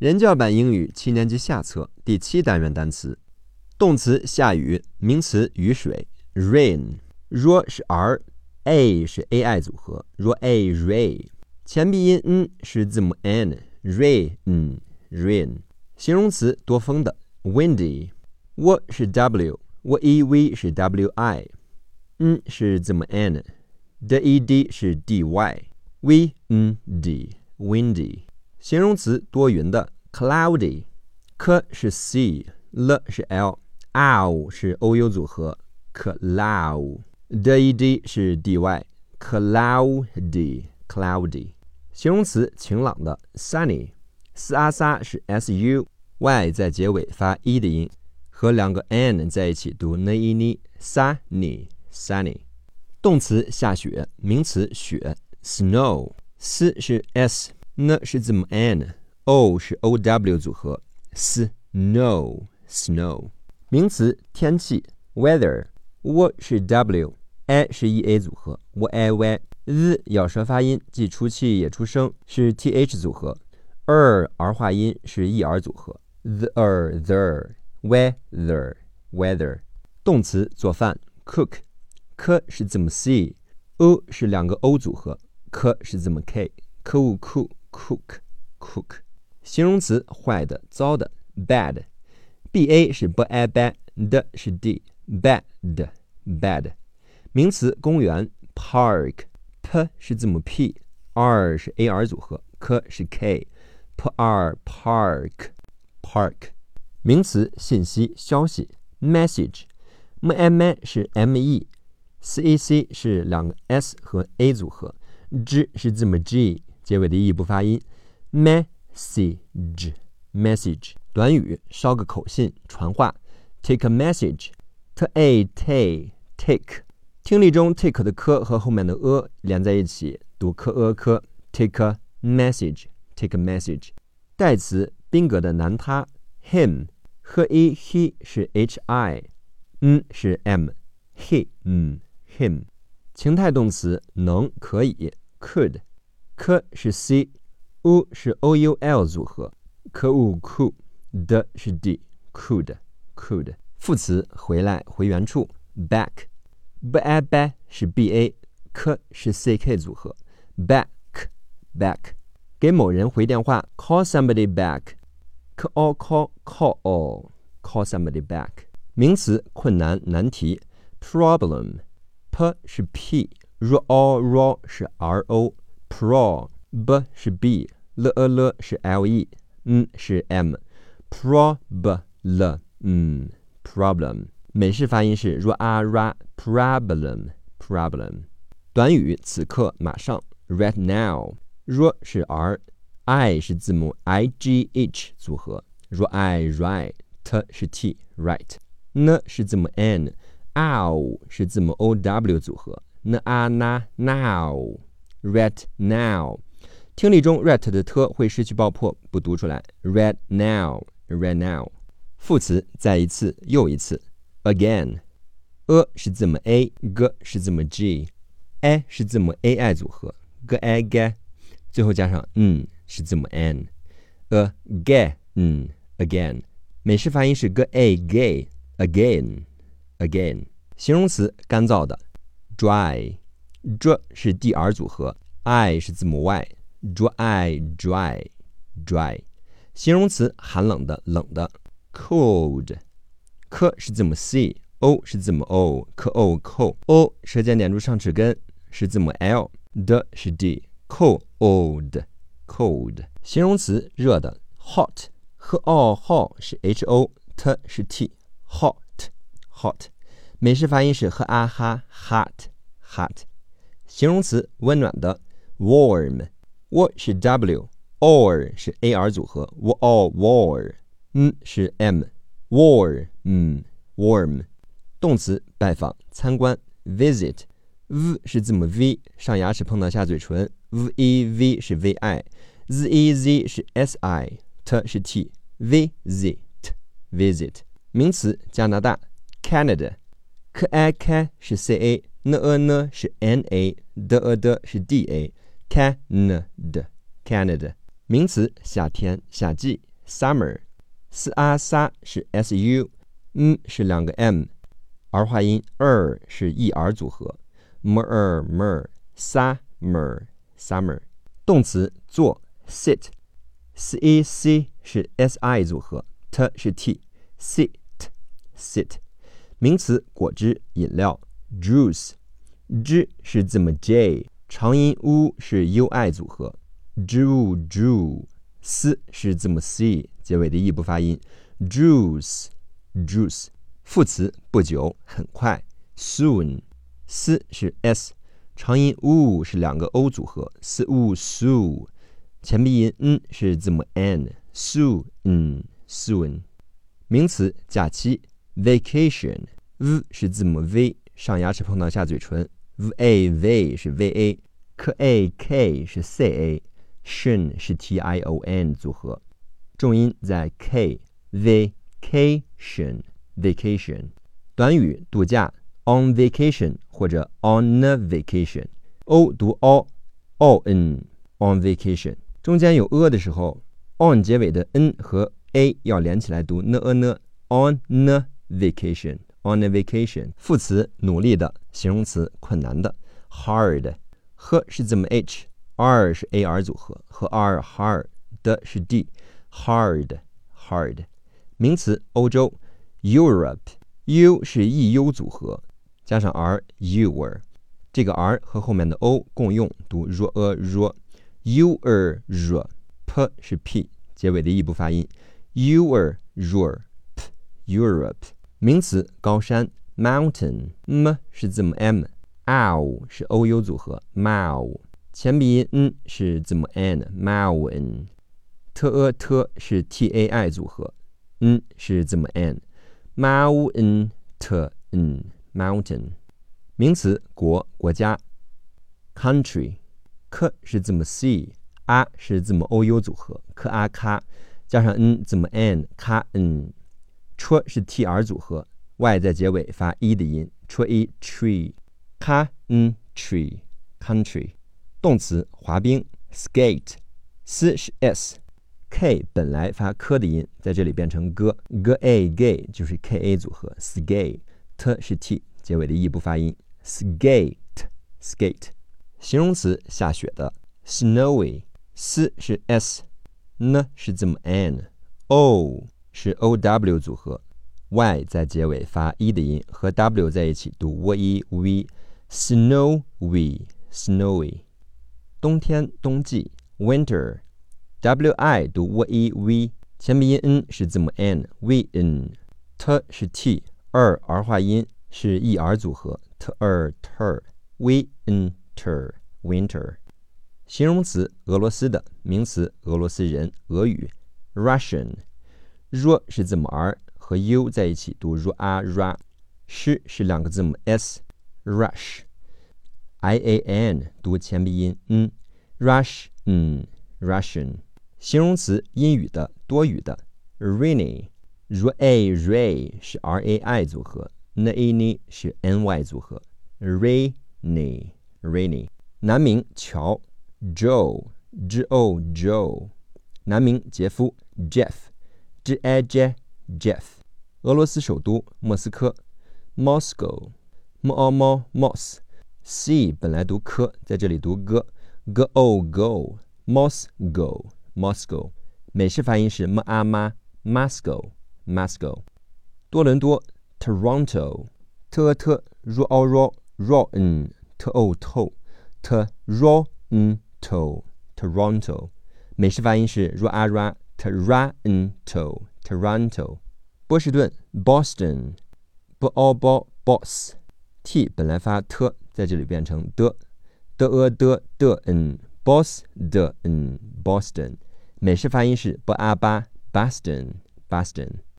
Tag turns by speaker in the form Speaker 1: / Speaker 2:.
Speaker 1: 人教版英语七年级下册第七单元单词，动词下雨，名词雨水，rain。若是 r，a 是 a i 组合，若 a ray，前鼻音 n 是字母 n，rain，rain。形容词多风的，windy。我是 w，我 e v 是 w i，n 是字母 n，d e d 是 d y，v n d，windy。形容词多云的，cloudy，k 是 c，l 是 l，ow 是 o u 组合，cloud，d e d 是 d y，cloudy，cloudy。形容词晴朗的，sunny，s a s 是 s u，y 在结尾发 e 的音，和两个 n 在一起读 n i n，sunny，sunny。动词下雪，名词雪，snow，s 是 s。N 是字母 n，o 是 o w 组合，snow snow。名词天气 weather，w 是 w，a 是 e a 组合，w a y。z 咬舌发音，既出气也出声，是 t h 组合。er 儿化音是 e r 组合，the er the weather weather。动词做饭 cook，k 是字母 c，o 是两个 o 组合，k 是字母 k，k Cook, cook，形容词坏的、糟的，bad，b a 是 b a bad，d 是 d，bad，bad。名词公园，park，p 是字母 p，r 是 a r 组合，k 是 k，p r park，park。名词信息、消息，message，m m 是 m e，c a c 是两个 s 和 a 组合，g 是字母 g。结尾的 e 不发音，message，message 短语，捎个口信，传话。Take a message，t a t take，听力中 take 的 k 和后面的 a 连在一起，读 k a k。Take a message，take a message。代词宾格的男他，him，h e he 是 h i，n 是 m，he 嗯 him。情态动词能可以，could。K 是 c，u 是 o u l 组合，k u could，d 是 d，could，could。副词回来回原处，back，B A，B A 是 b a，k 是 c k 组合，back，back。给某人回电话，call somebody back，c a l call call 哦 call somebody back。名词困难难题，problem，p 是 p，r o r 是 r o。Pro b 是 b，l e l 是 l e，n 是 m，prob l 嗯 problem 美式发音是 r a ra problem problem 短语此刻马上 right now r 是 r，i 是字母 i g h 组合 r i right t 是 t right，n 是字母 n，ow 是字母 o w 组合 n a n now。Right now，听力中 right 的 t 会失去爆破，不读出来。Right now，right now，副词再一次，又一次。Again，a 是字母 a，g 是字母 g，a 是字母 a i 组合，g a g，最后加上 n 是字母 n。Again，again，美式发音是 g a gay，again，again。形容词干燥的，dry。Dr 是 dr 组合，i 是字母 y，dry dry dry。形容词寒冷的冷的，cold，k 是字母 c，o 是字母 o，k o cold，o 舌尖点住上齿根是字母 l，d 是 d，cold cold。形容词热的，hot，h o hot 是 h o，t 是 t，hot hot。美式发音是 h a h hot hot。形容词温暖的，warm，w 是 w，or 是 a r 组合，w all warm，n 是 m，warm，嗯，warm。动词拜访、参观，visit，v 是字母 v，上牙齿碰到下嘴唇，v e v 是 v i，z e z 是 s i，t 是 t，visit，visit。名词加拿大，Canada，Canada，k 是 c a。n a 呢是 n a，d a 的是 d a，Canada，Canada，名词夏天、夏季 summer。s a 撒是 s u，嗯是两个 m，儿化音 er 是 e r 组合，m er mer summer summer。动词坐 sit，s e c 是 s i 组合，t 是 t sit sit。名词果汁饮料 juice，j 是字母 j，长音 u 是 u i 组合，ju ju。s 是字母 c 结尾的 e 不发音，juice，juice。副词不久，很快，soon。s 是 s，长音 u 是两个 o 组合，s u soon。前鼻音 n 是字母 n，soon，soon。名词假期 ，vacation，v 是字母 v，上牙齿碰到下嘴唇，v a v 是 v a，k a k 是 c a。tion 是 t i o n 组合，重音在 k。vacation vacation 短语度假 on vacation 或者 on a vacation。o 读 o o n on vacation 中间有 a 的时候，on 结尾的 n 和 a 要连起来读 n a n on a vacation on a vacation。副词努力的，形容词困难的 hard。h 是字母 h。r 是 a r 组合，和 r hard 的是 d hard hard 名词欧洲 Europe，u 是 e u 组合，加上 r your 这个 r 和后面的 o 共用读 r a r you are r p 是 p 结尾的 e 不发音 you are your p Europe 名词高山 mountain m 是字母 m ow 是 o u 组合 mow 前鼻音 n 是字母 n，mountain，t a t 是 t a i 组合，n 是字母 n，mountain mountain，名词国国家，country，k 是字母 c，a 是字母 o u 组合，k a k 加上 n 字母 n，k t 是 t r 组合，y 在结尾发 e 的音，tr e tree，k n tree，country。动词滑冰，skate，s 是 s，k 本来发科的音，在这里变成 g，g a gay 就是 k a 组合，skate，t 是 t 结尾的 e 不发音，skate，skate。形容词下雪的，snowy，s 是 s，n 是字母 n，o 是 o w 组合，y 在结尾发 e 的音，和 w 在一起读 w e v，snowy，snowy。冬天，冬季，winter，w i 读 w e v，前鼻音 n 是字母 n，v n，t 是 t，二儿化音是 e r 组合，t er ter，v n ter，winter。形容词俄罗斯的，名词俄罗斯人，俄语，Russian r 是字母 r 和 u 在一起读 r a r，sh 是两个字母 s，rush。i a n 读前鼻音 n，rush 嗯 Russian 形容词英语的多语的 rainy，r a ray 是 r a i 组合，n a n 是 n y 组合，rainy rainy 男名乔 Joe J o Joe 男名杰夫 Jeff J a j Jeff 俄罗斯首都莫斯科 Moscow m o m mos c 本来读科，在这里读 g，g o go Moscow Moscow，美式发音是 m a m Moscow Moscow，多伦多 Toronto t a t r o r r n t o t O t r O n to Toronto，美式发音是 r a R A Toronto，Toronto，波士顿 Boston b o b boss t 本来发 t。在这里变成的的 a 的的嗯，boss 的嗯，Boston，美式发音是 b a b Boston Boston。